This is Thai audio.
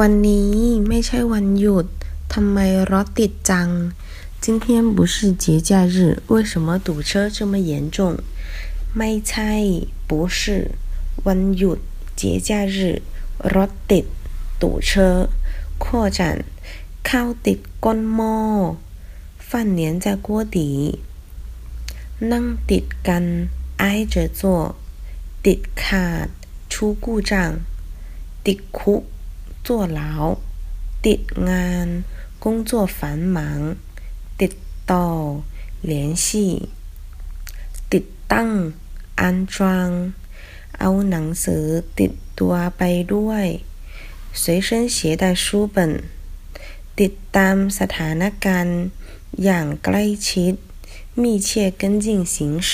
วันนี้ไม่ใช่วันหยุดทำไมรถติดจัง今天不是节假日为什么堵车这么严重ไม่ใช่不是วันหยุด节假日รถติด堵车扩展ข้าวติดก้นหม้อ饭粘在锅底นั่งติดกัน挨着坐ติดขาด出故障ติดคุก 坐牢ติดงาน工作繁忙ติดต่อ联系ติดตั้ง安装เอาหนังสือติดตัวไปด้วย随身携带书本ติดตามสถานการณ์อย่างใกล้ชิด密切跟进形势